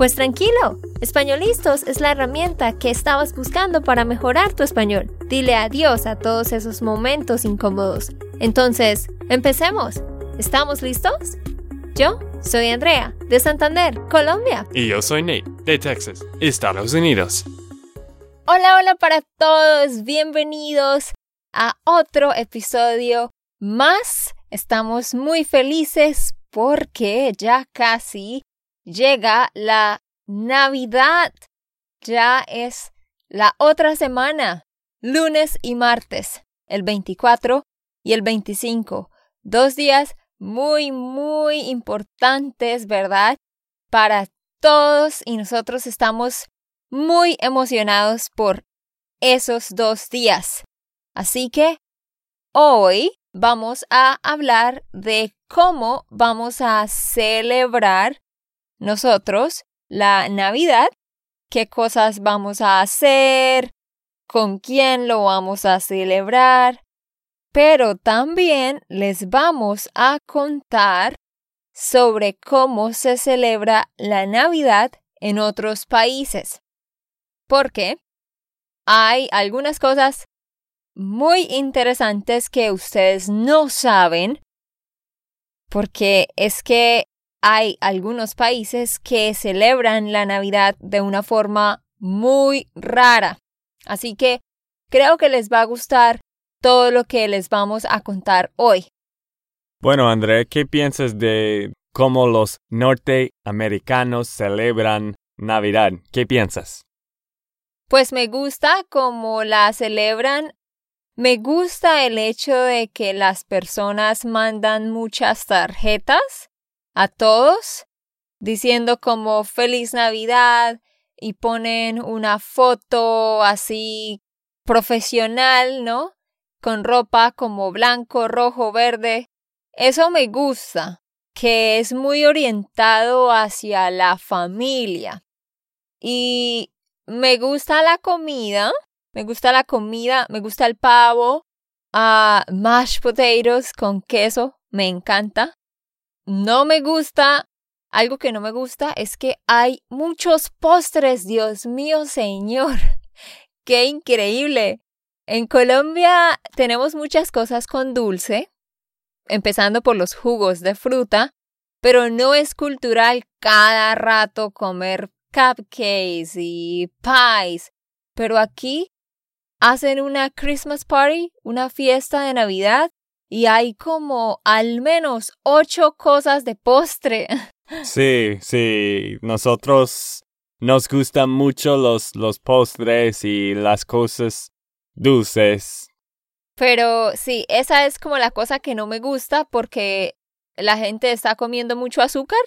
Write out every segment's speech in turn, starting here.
Pues tranquilo, Españolistos es la herramienta que estabas buscando para mejorar tu español. Dile adiós a todos esos momentos incómodos. Entonces, empecemos. ¿Estamos listos? Yo soy Andrea, de Santander, Colombia. Y yo soy Nate, de Texas, Estados Unidos. Hola, hola para todos. Bienvenidos a otro episodio más. Estamos muy felices porque ya casi llega la Navidad. Ya es la otra semana, lunes y martes, el 24 y el 25. Dos días muy, muy importantes, ¿verdad? Para todos y nosotros estamos muy emocionados por esos dos días. Así que hoy vamos a hablar de cómo vamos a celebrar nosotros la Navidad, qué cosas vamos a hacer, con quién lo vamos a celebrar, pero también les vamos a contar sobre cómo se celebra la Navidad en otros países. Porque hay algunas cosas muy interesantes que ustedes no saben, porque es que hay algunos países que celebran la Navidad de una forma muy rara. Así que creo que les va a gustar todo lo que les vamos a contar hoy. Bueno, André, ¿qué piensas de cómo los norteamericanos celebran Navidad? ¿Qué piensas? Pues me gusta cómo la celebran. Me gusta el hecho de que las personas mandan muchas tarjetas a todos diciendo como feliz Navidad y ponen una foto así profesional, ¿no? Con ropa como blanco, rojo, verde. Eso me gusta, que es muy orientado hacia la familia. Y me gusta la comida, me gusta la comida, me gusta el pavo, uh, mashed potatoes con queso, me encanta. No me gusta, algo que no me gusta es que hay muchos postres, Dios mío, señor. ¡Qué increíble! En Colombia tenemos muchas cosas con dulce, empezando por los jugos de fruta, pero no es cultural cada rato comer cupcakes y pies. Pero aquí hacen una Christmas party, una fiesta de Navidad, y hay como al menos ocho cosas de postre. Sí, sí, nosotros nos gustan mucho los, los postres y las cosas dulces. Pero sí, esa es como la cosa que no me gusta porque la gente está comiendo mucho azúcar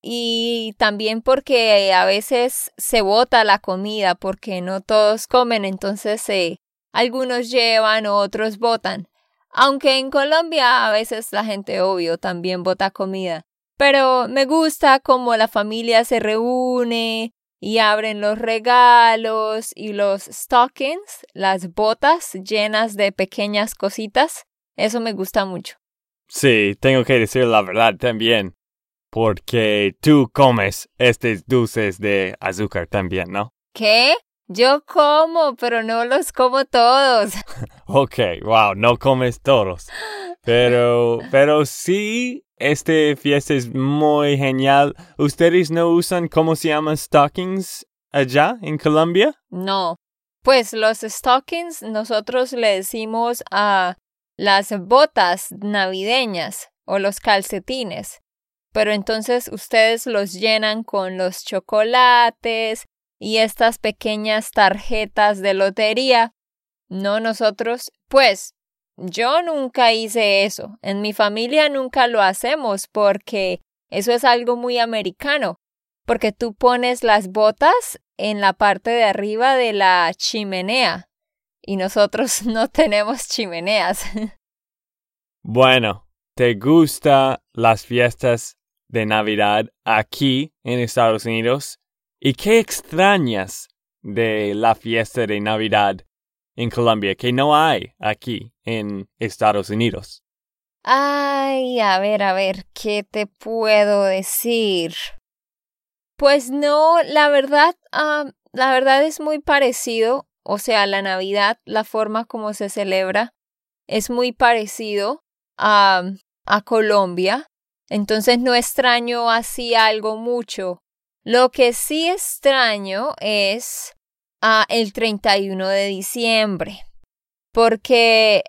y también porque a veces se bota la comida porque no todos comen, entonces eh, algunos llevan, otros botan. Aunque en Colombia a veces la gente, obvio, también bota comida. Pero me gusta cómo la familia se reúne y abren los regalos y los stockings, las botas llenas de pequeñas cositas. Eso me gusta mucho. Sí, tengo que decir la verdad también. Porque tú comes estos dulces de azúcar también, ¿no? ¿Qué? Yo como, pero no los como todos. ok, wow, no comes todos. Pero, pero sí, este fiesta es muy genial. ¿Ustedes no usan cómo se llaman stockings allá en Colombia? No. Pues los stockings nosotros le decimos a las botas navideñas o los calcetines. Pero entonces ustedes los llenan con los chocolates y estas pequeñas tarjetas de lotería. No nosotros, pues yo nunca hice eso. En mi familia nunca lo hacemos porque eso es algo muy americano. Porque tú pones las botas en la parte de arriba de la chimenea y nosotros no tenemos chimeneas. Bueno, ¿te gustan las fiestas de Navidad aquí en Estados Unidos? ¿Y qué extrañas de la fiesta de Navidad en Colombia que no hay aquí en Estados Unidos? Ay, a ver, a ver, ¿qué te puedo decir? Pues no, la verdad, la verdad es muy parecido, o sea, la Navidad, la forma como se celebra, es muy parecido a, a Colombia, entonces no extraño así algo mucho. Lo que sí extraño es a el 31 de diciembre, porque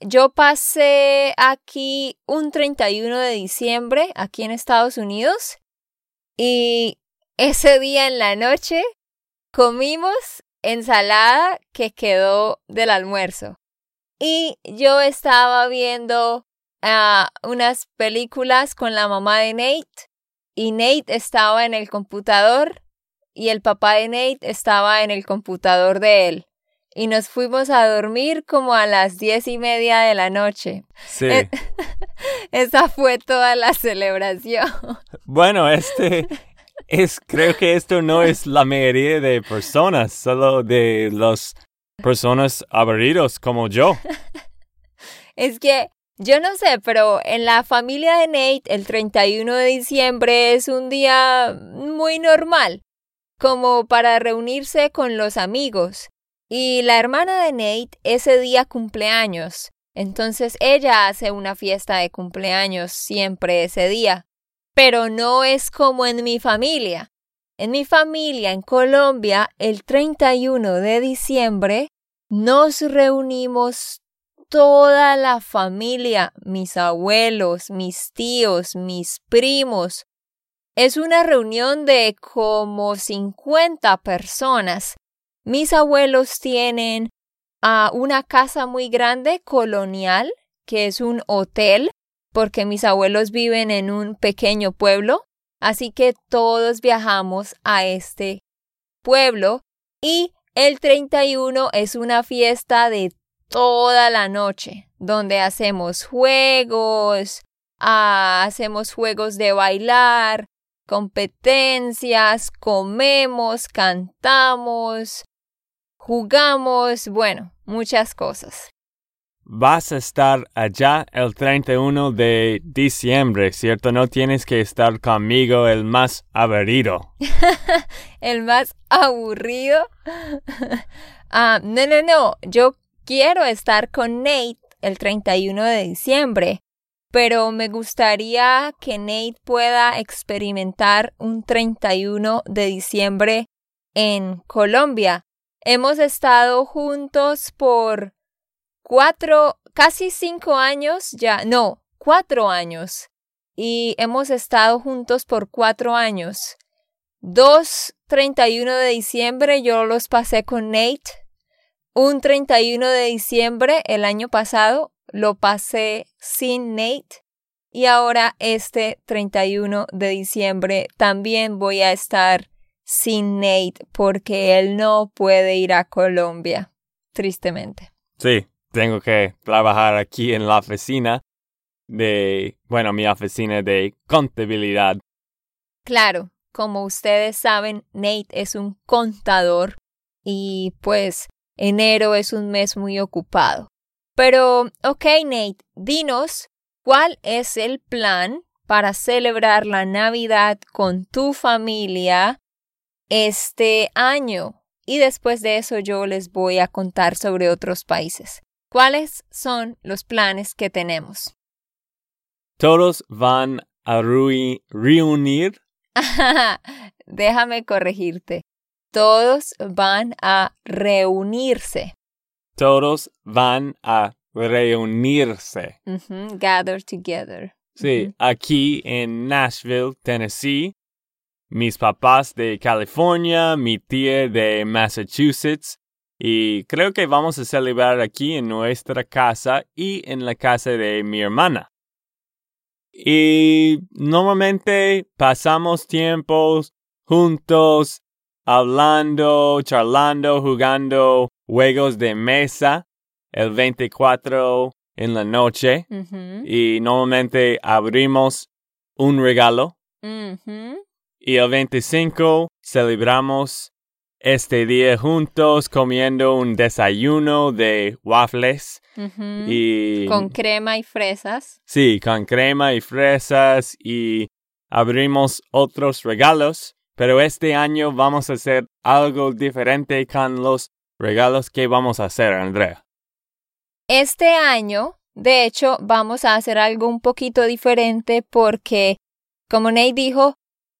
yo pasé aquí un 31 de diciembre, aquí en Estados Unidos, y ese día en la noche comimos ensalada que quedó del almuerzo. Y yo estaba viendo uh, unas películas con la mamá de Nate y Nate estaba en el computador y el papá de Nate estaba en el computador de él. Y nos fuimos a dormir como a las diez y media de la noche. Sí. Eh, esa fue toda la celebración. Bueno, este es, creo que esto no es la mayoría de personas, solo de las personas aburridos como yo. Es que yo no sé, pero en la familia de Nate el 31 de diciembre es un día muy normal, como para reunirse con los amigos. Y la hermana de Nate ese día cumpleaños, entonces ella hace una fiesta de cumpleaños siempre ese día. Pero no es como en mi familia. En mi familia en Colombia, el 31 de diciembre, nos reunimos toda la familia, mis abuelos, mis tíos, mis primos. Es una reunión de como 50 personas. Mis abuelos tienen uh, una casa muy grande colonial, que es un hotel, porque mis abuelos viven en un pequeño pueblo, así que todos viajamos a este pueblo y el 31 es una fiesta de toda la noche, donde hacemos juegos, ah, hacemos juegos de bailar, competencias, comemos, cantamos, jugamos, bueno, muchas cosas. Vas a estar allá el 31 de diciembre, ¿cierto? No tienes que estar conmigo el más aburrido. el más aburrido. ah, no, no, no. Yo quiero estar con Nate el 31 de diciembre, pero me gustaría que Nate pueda experimentar un 31 de diciembre en Colombia. Hemos estado juntos por cuatro, casi cinco años ya, no, cuatro años. Y hemos estado juntos por cuatro años. Dos 31 de diciembre yo los pasé con Nate un 31 de diciembre el año pasado lo pasé sin Nate y ahora este 31 de diciembre también voy a estar sin Nate porque él no puede ir a Colombia, tristemente. Sí, tengo que trabajar aquí en la oficina de, bueno, mi oficina de contabilidad. Claro, como ustedes saben, Nate es un contador y pues Enero es un mes muy ocupado. Pero, ok, Nate, dinos cuál es el plan para celebrar la Navidad con tu familia este año. Y después de eso yo les voy a contar sobre otros países. ¿Cuáles son los planes que tenemos? Todos van a reunir. Déjame corregirte. Todos van a reunirse. Todos van a reunirse. Gather together. Sí, aquí en Nashville, Tennessee, mis papás de California, mi tía de Massachusetts, y creo que vamos a celebrar aquí en nuestra casa y en la casa de mi hermana. Y normalmente pasamos tiempos juntos hablando, charlando, jugando juegos de mesa el 24 en la noche. Y normalmente abrimos un regalo. Y el 25 celebramos este día juntos comiendo un desayuno de waffles. Y Con crema y fresas. sí, con crema y fresas. Y abrimos otros regalos, pero este año vamos a hacer algo diferente con los regalos que vamos a hacer, Andrea. Este año, de hecho, vamos a hacer algo un poquito diferente porque, como Nate dijo,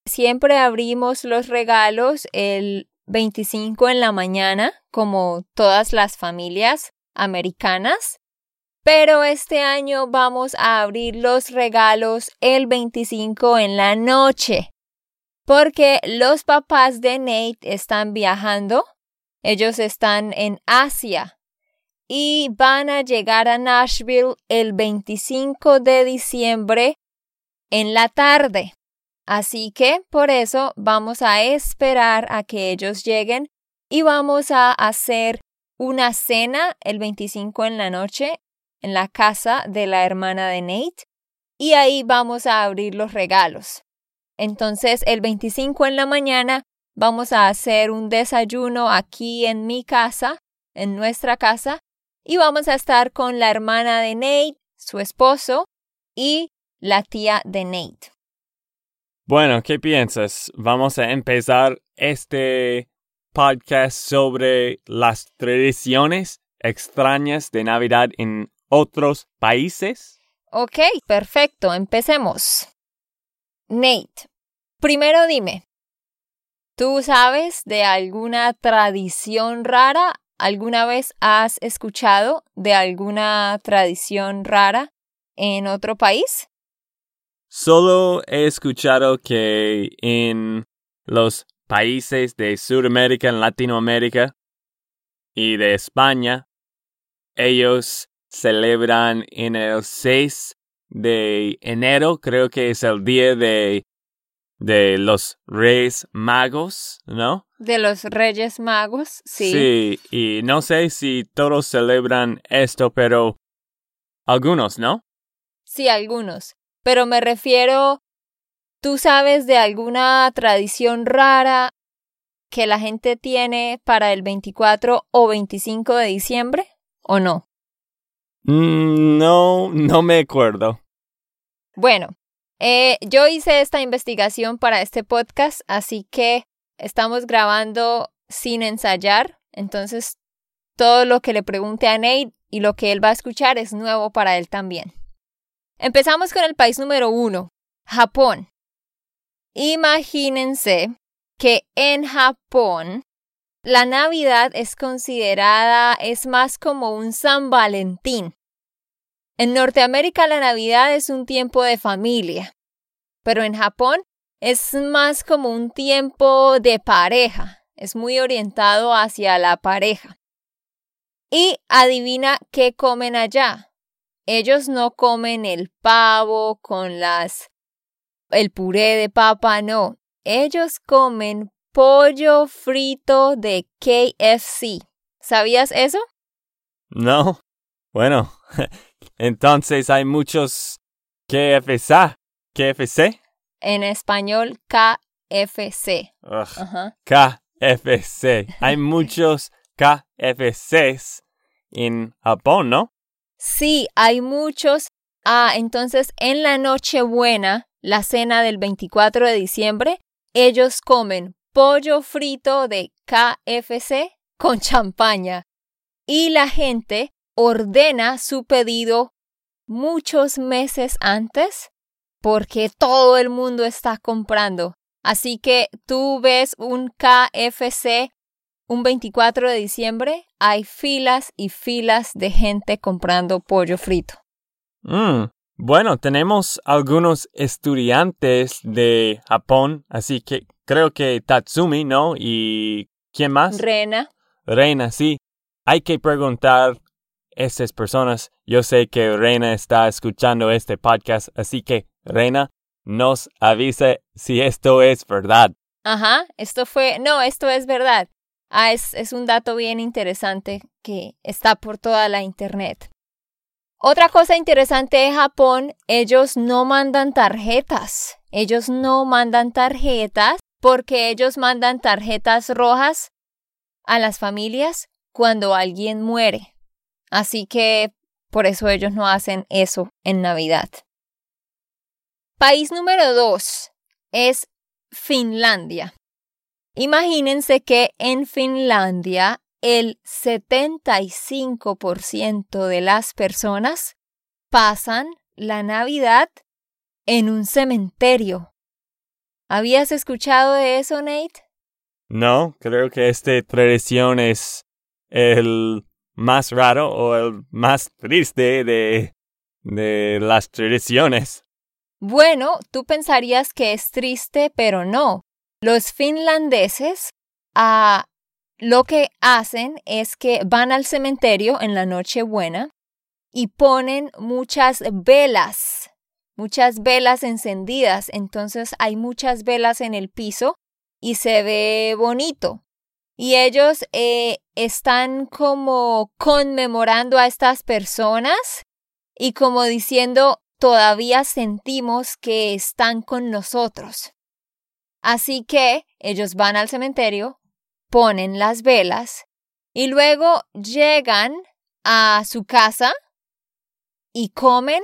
siempre abrimos los regalos el 25 en la mañana, como todas las familias americanas. Pero este año vamos a abrir los regalos el 25 en la noche. Porque los papás de Nate están viajando. Ellos están en Asia y van a llegar a Nashville el 25 de diciembre en la tarde. Así que por eso vamos a esperar a que ellos lleguen y vamos a hacer una cena el 25 en la noche en la casa de la hermana de Nate y ahí vamos a abrir los regalos. Entonces el 25 en la mañana vamos a hacer un desayuno aquí en mi casa, en nuestra casa, y vamos a estar con la hermana de Nate, su esposo y la tía de Nate. Bueno, ¿qué piensas? Vamos a empezar este podcast sobre las tradiciones extrañas de Navidad en otros países. Ok, perfecto, empecemos. Nate, primero dime, ¿tú sabes de alguna tradición rara? ¿Alguna vez has escuchado de alguna tradición rara en otro país? Solo he escuchado que en los países de Sudamérica, Latinoamérica y de España, ellos celebran en el 6 de enero, creo que es el día de, de los Reyes Magos, ¿no? De los Reyes Magos, sí. Sí, y no sé si todos celebran esto, pero algunos, ¿no? Sí, algunos. Pero me refiero, ¿tú sabes de alguna tradición rara que la gente tiene para el 24 o 25 de diciembre? ¿O no? Mm, No, no me acuerdo. Bueno, eh, yo hice esta investigación para este podcast, así que estamos grabando sin ensayar. Entonces, todo lo que le pregunte a Nate y lo que él va a escuchar es nuevo para él también. Empezamos con el país número uno, Japón. Imagínense que en Japón la Navidad es considerada, es más como un San Valentín. En Norteamérica la Navidad es un tiempo de familia, pero en Japón es más como un tiempo de pareja, es muy orientado hacia la pareja. Y adivina qué comen allá. Ellos no comen el pavo con las el puré de papa, no. Ellos comen pollo frito de KFC. ¿Sabías eso? No. Bueno, entonces hay muchos KFC. KFC. En español, KFC. Ugh. KFC. Hay muchos KFCs en Japón, ¿no? Sí, hay muchos. Ah, entonces en la Nochebuena, la cena del 24 de diciembre, ellos comen pollo frito de KFC con champaña. Y la gente ordena su pedido muchos meses antes porque todo el mundo está comprando. Así que tú ves un KFC un 24 de diciembre, hay filas y filas de gente comprando pollo frito. Mm, Bueno, tenemos algunos estudiantes de Japón, así que creo que Tatsumi, ¿no? ¿Y quién más? Rena. Reina, sí. Hay que preguntar a esas personas. Yo sé que Reina está escuchando este podcast, así que Reina nos avisa si esto es verdad. Ajá, esto fue, no, esto es verdad. Ah, es, es un dato bien interesante que está por toda la internet. Otra cosa interesante de Japón, ellos no mandan tarjetas. Ellos no mandan tarjetas porque ellos mandan tarjetas rojas a las familias cuando alguien muere. Así que por eso ellos no hacen eso en Navidad. País número dos es Finlandia. Imagínense que en Finlandia el 75% de las personas pasan la Navidad en un cementerio. ¿Habías escuchado de eso, Nate? No, creo que esta tradición es el más raro o el más triste de, de las tradiciones. Bueno, tú pensarías que es triste, pero no. Los finlandeses ah, lo que hacen es que van al cementerio en la noche buena y ponen muchas velas, muchas velas encendidas. Entonces hay muchas velas en el piso y se ve bonito. Y ellos eh, están como conmemorando a estas personas y como diciendo, todavía sentimos que están con nosotros. Así que ellos van al cementerio, ponen las velas y luego llegan a su casa y comen,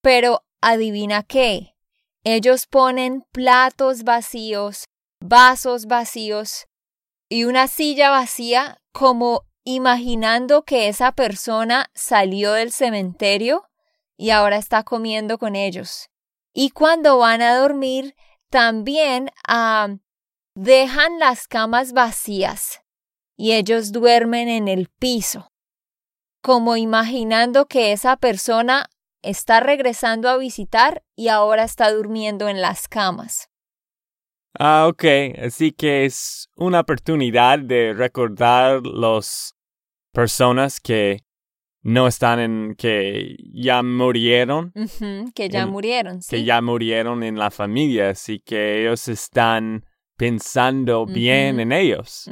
pero adivina qué, ellos ponen platos vacíos, vasos vacíos y una silla vacía como imaginando que esa persona salió del cementerio y ahora está comiendo con ellos. Y cuando van a dormir, también ah, dejan las camas vacías y ellos duermen en el piso, como imaginando que esa persona está regresando a visitar y ahora está durmiendo en las camas. Ah, ok. Así que es una oportunidad de recordar las personas que no están en, que ya murieron. que ya murieron, sí. Que ya murieron en la familia, así que ellos están pensando bien en ellos.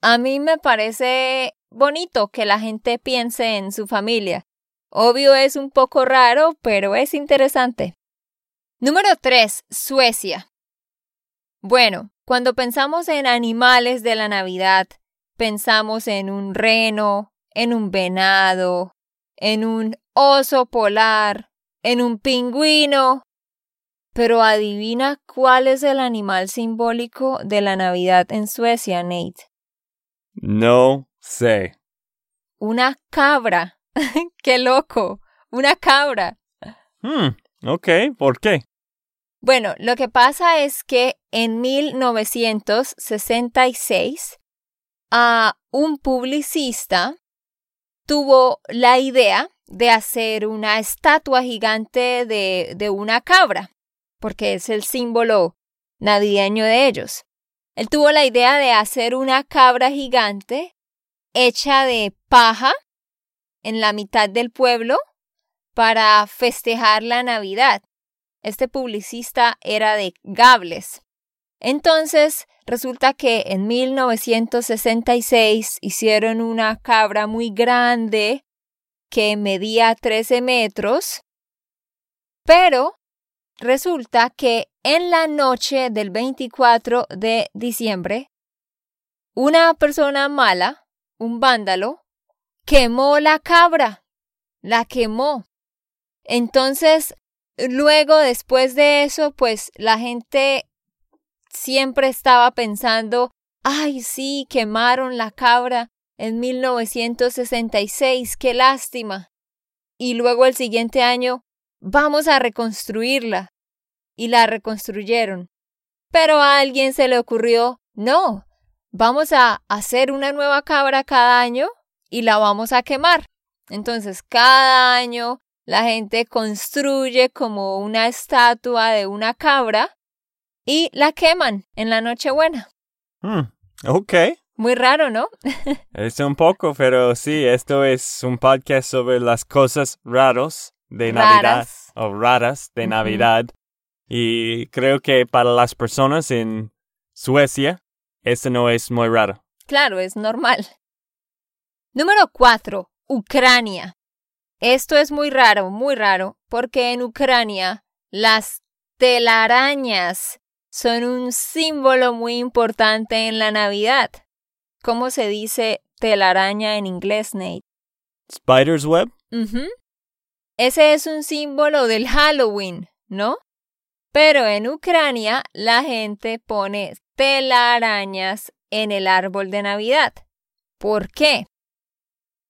A mí me parece bonito que la gente piense en su familia. Obvio es un poco raro, pero es interesante. Número 3. Suecia. Bueno, cuando pensamos en animales de la Navidad, pensamos en un reno, en un venado, en un oso polar, en un pingüino. Pero adivina cuál es el animal simbólico de la Navidad en Suecia, Nate. No sé. Una cabra. ¡Qué loco! Una cabra. Hmm, ok, ¿por qué? Bueno, lo que pasa es que en 1966 a un publicista tuvo la idea de hacer una estatua gigante de, de una cabra, porque es el símbolo navideño de ellos. Él tuvo la idea de hacer una cabra gigante hecha de paja en la mitad del pueblo para festejar la Navidad. Este publicista era de Gables. Entonces, resulta que en 1966 hicieron una cabra muy grande que medía 13 metros, pero resulta que en la noche del 24 de diciembre, una persona mala, un vándalo, quemó la cabra, la quemó. Entonces, luego, después de eso, pues la gente siempre estaba pensando, ay, sí, quemaron la cabra en 1966, qué lástima. Y luego el siguiente año, vamos a reconstruirla. Y la reconstruyeron. Pero a alguien se le ocurrió, no, vamos a hacer una nueva cabra cada año y la vamos a quemar. Entonces, cada año la gente construye como una estatua de una cabra y la queman en la Nochebuena. Hmm, ok. Muy raro, ¿no? es un poco, pero sí, esto es un podcast sobre las cosas raros de Navidad o raras de Navidad. Y creo que para las personas en Suecia, esto no es muy raro. Claro, es normal. Número 4. Ucrania. Esto es muy raro, muy raro, porque en Ucrania las telarañas son un símbolo muy importante en la Navidad. ¿Cómo se dice telaraña en inglés, Nate? Spider's web. Ese es un símbolo del Halloween, ¿no? Pero en Ucrania la gente pone telarañas en el árbol de Navidad. ¿Por qué?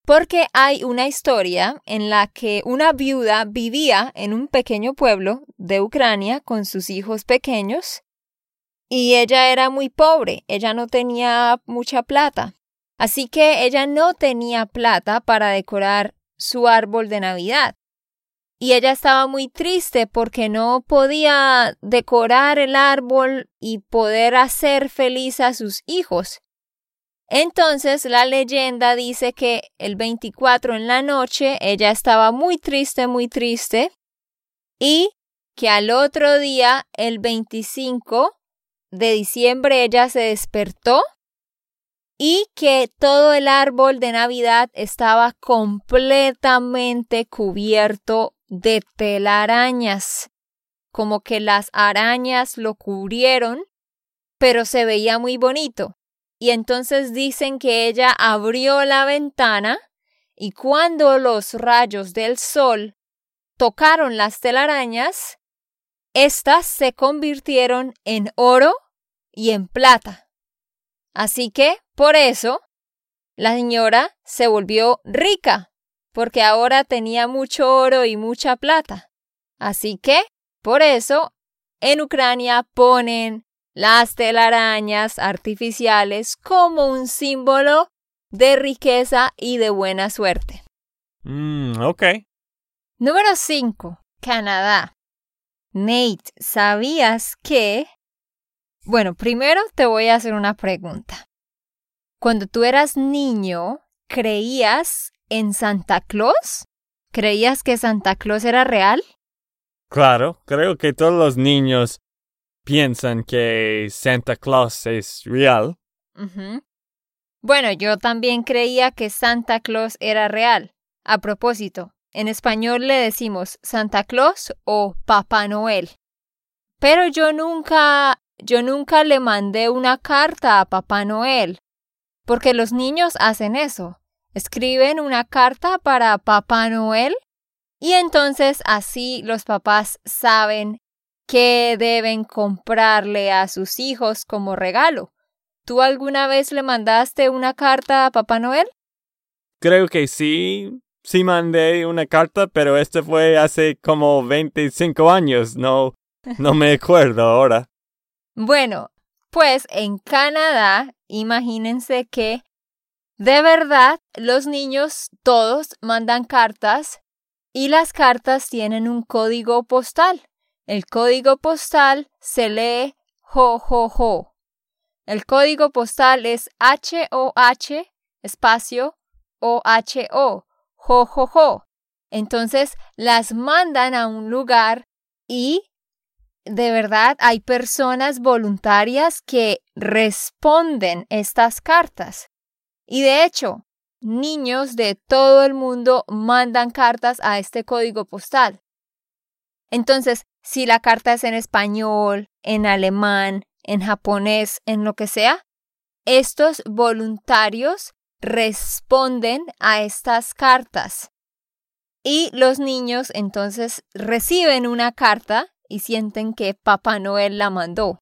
Porque hay una historia en la que una viuda vivía en un pequeño pueblo de Ucrania con sus hijos pequeños y ella era muy pobre, ella no tenía mucha plata. Así que ella no tenía plata para decorar su árbol de Navidad. Y ella estaba muy triste porque no podía decorar el árbol y poder hacer feliz a sus hijos. Entonces la leyenda dice que el 24 en la noche ella estaba muy triste, muy triste, y que al otro día, el 25 de diciembre, ella se despertó y que todo el árbol de Navidad estaba completamente cubierto de telarañas, como que las arañas lo cubrieron, pero se veía muy bonito. Y entonces dicen que ella abrió la ventana y cuando los rayos del sol tocaron las telarañas, éstas se convirtieron en oro y en plata. Así que, por eso, la señora se volvió rica, porque ahora tenía mucho oro y mucha plata. Así que, por eso, en Ucrania ponen las telarañas artificiales como un símbolo de riqueza y de buena suerte. Mm, ok. Número 5. Canadá. Nate, ¿sabías que bueno, primero te voy a hacer una pregunta. Cuando tú eras niño, ¿creías en Santa Claus? ¿Creías que Santa Claus era real? Claro, creo que todos los niños piensan que Santa Claus es real. Bueno, yo también creía que Santa Claus era real. A propósito, en español le decimos Santa Claus o Papá Noel. Pero yo nunca yo nunca le mandé una carta a Papá Noel, porque los niños hacen eso. Escriben una carta para Papá Noel y entonces así los papás saben qué deben comprarle a sus hijos como regalo. ¿Tú alguna vez le mandaste una carta a Papá Noel? Creo que sí, sí mandé una carta, pero este fue hace como 25 años, no, no me acuerdo ahora. Bueno, pues en Canadá, imagínense que de verdad los niños todos mandan cartas y las cartas tienen un código postal. El código postal se lee jo jo jo. El código postal es H-O-H espacio O-H-O, jo jo jo. Entonces las mandan a un lugar y de verdad hay personas voluntarias que responden estas cartas. Y de hecho, niños de todo el mundo mandan cartas a este código postal. Entonces, si la carta es en español, en alemán, en japonés, en lo que sea, estos voluntarios responden a estas cartas. Y los niños entonces reciben una carta y sienten que Papá Noel la mandó.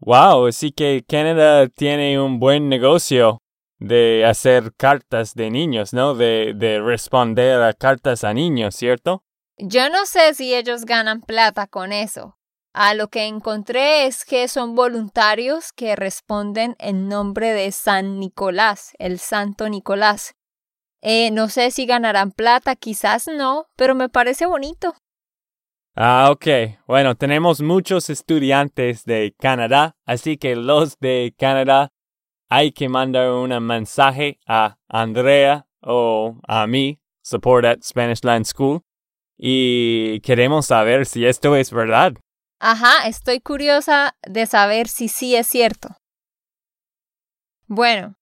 Wow, así que Canadá tiene un buen negocio de hacer cartas de niños, ¿no? De, de responder a cartas a niños, ¿cierto? Yo no sé si ellos ganan plata con eso. A lo que encontré es que son voluntarios que responden en nombre de San Nicolás, el Santo Nicolás. Eh, no sé si ganarán plata, quizás no, pero me parece bonito. Ah, ok. Bueno, tenemos muchos estudiantes de Canadá, así que los de Canadá hay que mandar un mensaje a Andrea o a mí, support at Spanish Land School, y queremos saber si esto es verdad. Ajá, estoy curiosa de saber si sí es cierto. Bueno,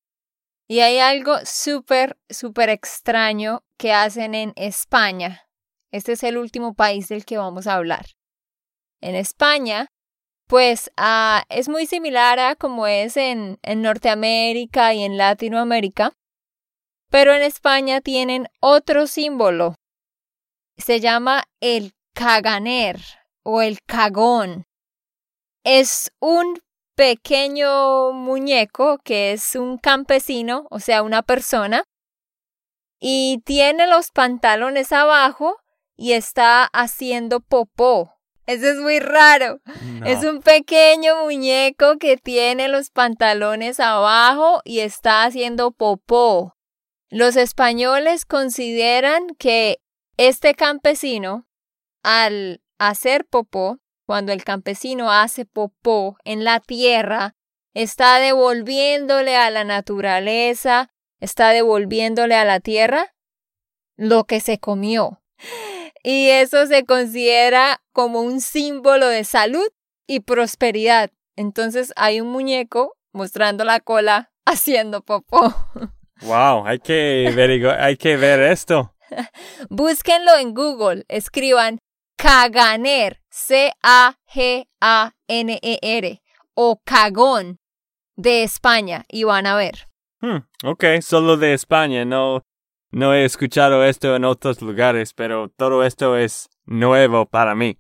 Y hay algo súper, súper extraño que hacen en España. Este es el último país del que vamos a hablar. En España, pues ah, es muy similar a como es en, en Norteamérica y en Latinoamérica, pero en España tienen otro símbolo. Se llama el caganer o el cagón. Es un pequeño muñeco que es un campesino, o sea, una persona, y tiene los pantalones abajo y está haciendo popó. Eso es muy raro. Es un pequeño muñeco que tiene los pantalones abajo y está haciendo popó. Los españoles consideran que este campesino, al hacer popó, cuando el campesino hace popó en la tierra, está devolviéndole a la naturaleza, está devolviéndole a la tierra lo que se comió. Y eso se considera como un símbolo de salud y prosperidad. Entonces hay un muñeco mostrando la cola haciendo popó. Wow, hay que ver, hay que ver esto. Búsquenlo en Google, escriban Caganer, C-A-G-A-N-E-R, o Cagón de España, y van a ver. Hmm, ok, solo de España, no, no he escuchado esto en otros lugares, pero todo esto es nuevo para mí.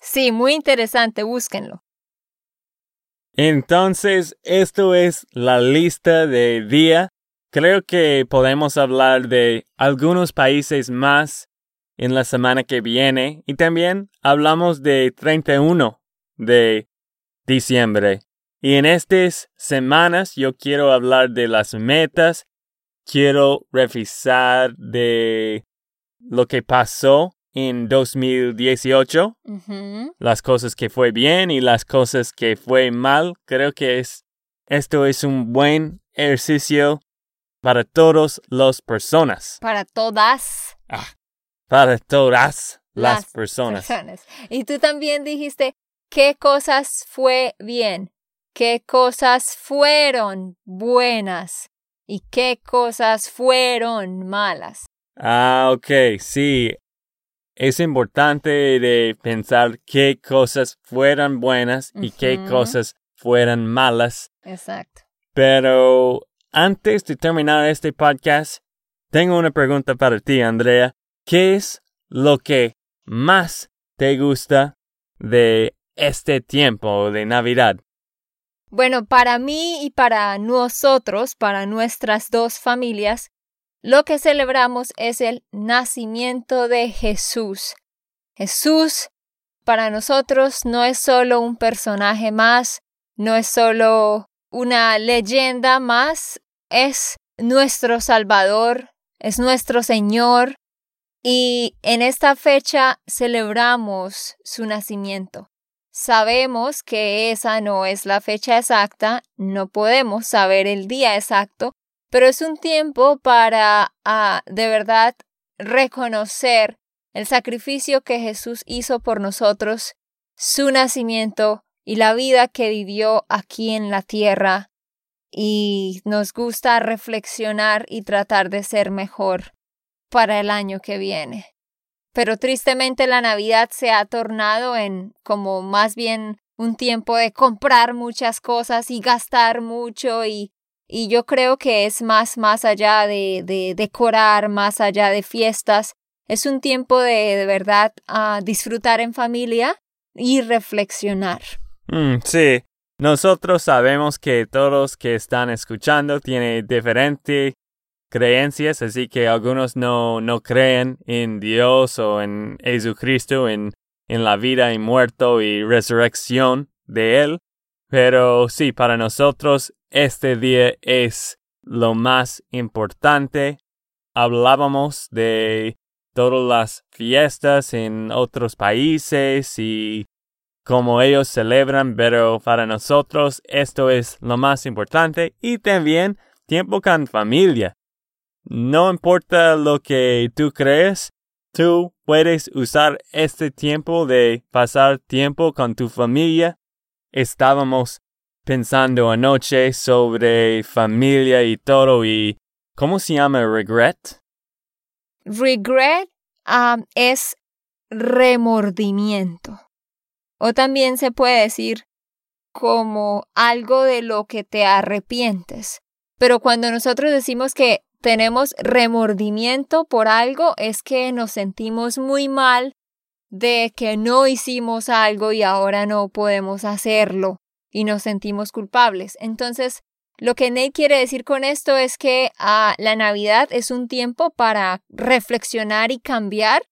Sí, muy interesante, búsquenlo. Entonces, esto es la lista de día. Creo que podemos hablar de algunos países más en la semana que viene y también hablamos de 31 de diciembre. Y en estas semanas yo quiero hablar de las metas, quiero revisar de lo que pasó en 2018, las cosas que fue bien y las cosas que fue mal. Creo que es, esto es un buen ejercicio para todas las personas. Para todas. Ah, para todas las, personas. Y tú también dijiste qué cosas fue bien, qué cosas fueron buenas y qué cosas fueron malas. Ah, ok, sí. Es importante de pensar qué cosas fueran buenas y qué cosas fueran malas. Exacto. Pero antes de terminar este podcast, tengo una pregunta para ti, Andrea. ¿Qué es lo que más te gusta de este tiempo de Navidad? Bueno, para mí y para nosotros, para nuestras dos familias, lo que celebramos es el nacimiento de Jesús. Jesús para nosotros no es solo un personaje más, no es solo una leyenda más, es nuestro Salvador, es nuestro Señor, y en esta fecha celebramos su nacimiento. Sabemos que esa no es la fecha exacta, no podemos saber el día exacto, pero es un tiempo para ah, de verdad reconocer el sacrificio que Jesús hizo por nosotros, su nacimiento y la vida que vivió aquí en la tierra. Y nos gusta reflexionar y tratar de ser mejor para el año que viene. Pero tristemente la Navidad se ha tornado en como más bien un tiempo de comprar muchas cosas y gastar mucho y, y yo creo que es más más allá de, de decorar, más allá de fiestas. Es un tiempo de de verdad a disfrutar en familia y reflexionar. Mm, sí, nosotros sabemos que todos que están escuchando tienen diferente creencias, así que algunos no, no creen en Dios o en Jesucristo, en, en la vida y muerto y resurrección de Él. Pero sí, para nosotros este día es lo más importante. Hablábamos de todas las fiestas en otros países y cómo ellos celebran, pero para nosotros esto es lo más importante y también tiempo con familia. No importa lo que tú crees, tú puedes usar este tiempo de pasar tiempo con tu familia. Estábamos pensando anoche sobre familia y todo y ¿cómo se llama regret? Regret um, es remordimiento. O también se puede decir como algo de lo que te arrepientes. Pero cuando nosotros decimos que tenemos remordimiento por algo, es que nos sentimos muy mal de que no hicimos algo y ahora no podemos hacerlo y nos sentimos culpables. Entonces, lo que Nate quiere decir con esto es que ah, la Navidad es un tiempo para reflexionar y cambiar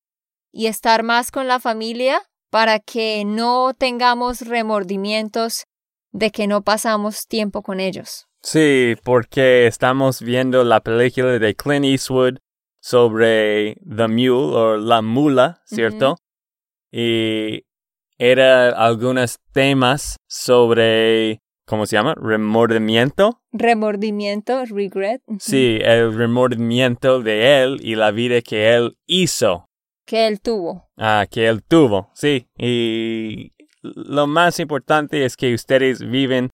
y estar más con la familia para que no tengamos remordimientos de que no pasamos tiempo con ellos. Sí, porque estamos viendo la película de Clint Eastwood sobre The Mule o La Mula, ¿cierto? Y era algunos temas sobre, ¿cómo se llama? Remordimiento. Remordimiento, regret. Sí, el remordimiento de él y la vida que él hizo. Que él tuvo. Ah, que él tuvo, sí. Y lo más importante es que ustedes viven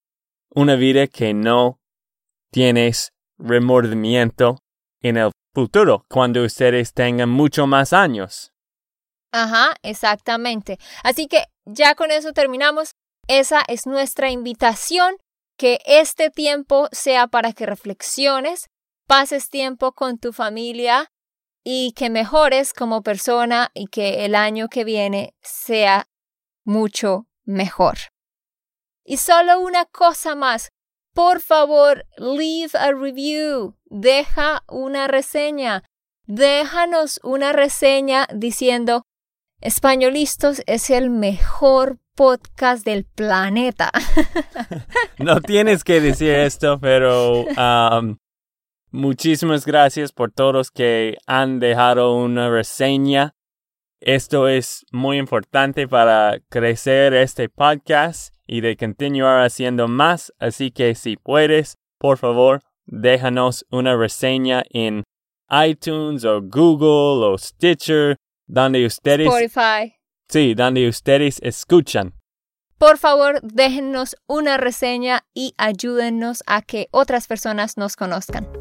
una vida que no tienes remordimiento en el futuro, cuando ustedes tengan mucho más años. Ajá, exactamente. Así que ya con eso terminamos. Esa es nuestra invitación, que este tiempo sea para que reflexiones, pases tiempo con tu familia y que mejores como persona y que el año que viene sea mucho mejor. Y solo una cosa más, por favor, leave a review, deja una reseña, déjanos una reseña diciendo Españolistos es el mejor podcast del planeta. no tienes que decir esto, pero um, muchísimas gracias por todos que han dejado una reseña. Esto es muy importante para crecer este podcast y de continuar haciendo más, así que si puedes, por favor, déjanos una reseña en iTunes o Google o Stitcher donde ustedes... Spotify. Sí, donde ustedes escuchan. Por favor, déjennos una reseña y ayúdennos a que otras personas nos conozcan.